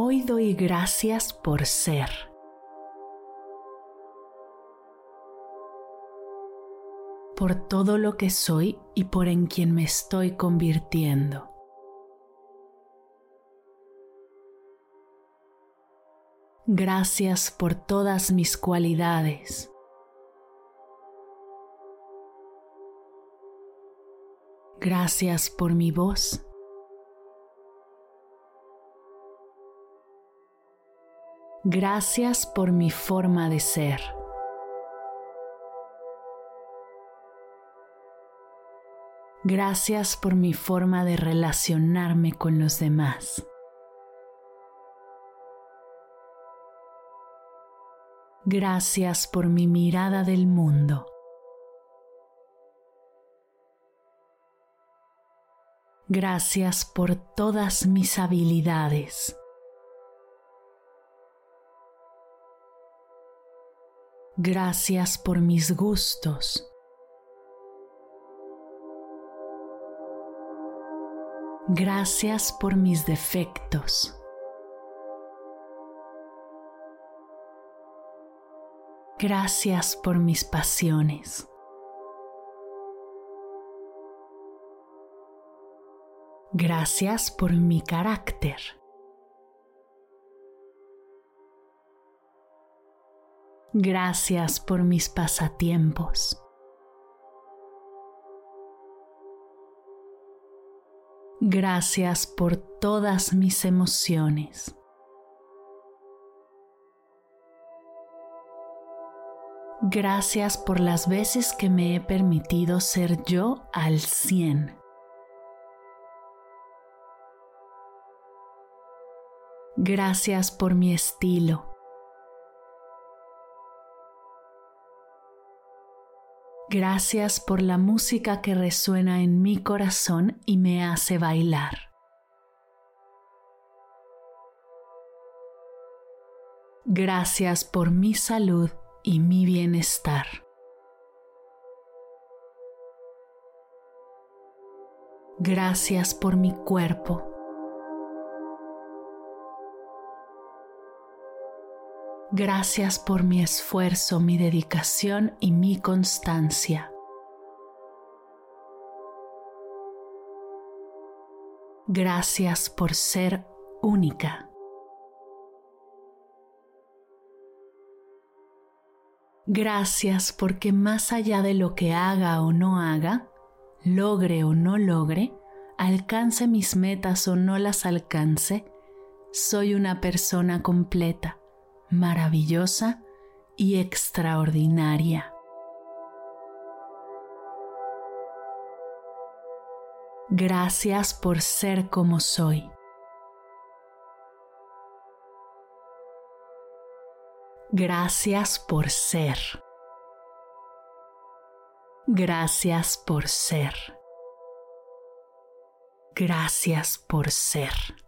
Hoy doy gracias por ser. Por todo lo que soy y por en quien me estoy convirtiendo. Gracias por todas mis cualidades. Gracias por mi voz. Gracias por mi forma de ser. Gracias por mi forma de relacionarme con los demás. Gracias por mi mirada del mundo. Gracias por todas mis habilidades. Gracias por mis gustos. Gracias por mis defectos. Gracias por mis pasiones. Gracias por mi carácter. Gracias por mis pasatiempos. Gracias por todas mis emociones. Gracias por las veces que me he permitido ser yo al cien. Gracias por mi estilo. Gracias por la música que resuena en mi corazón y me hace bailar. Gracias por mi salud y mi bienestar. Gracias por mi cuerpo. Gracias por mi esfuerzo, mi dedicación y mi constancia. Gracias por ser única. Gracias porque más allá de lo que haga o no haga, logre o no logre, alcance mis metas o no las alcance, soy una persona completa maravillosa y extraordinaria. Gracias por ser como soy. Gracias por ser. Gracias por ser. Gracias por ser.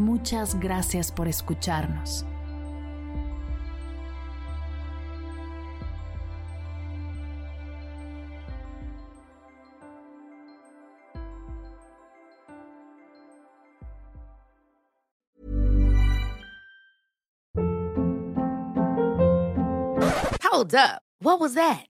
Muchas gracias por escucharnos. Hold up. What was that?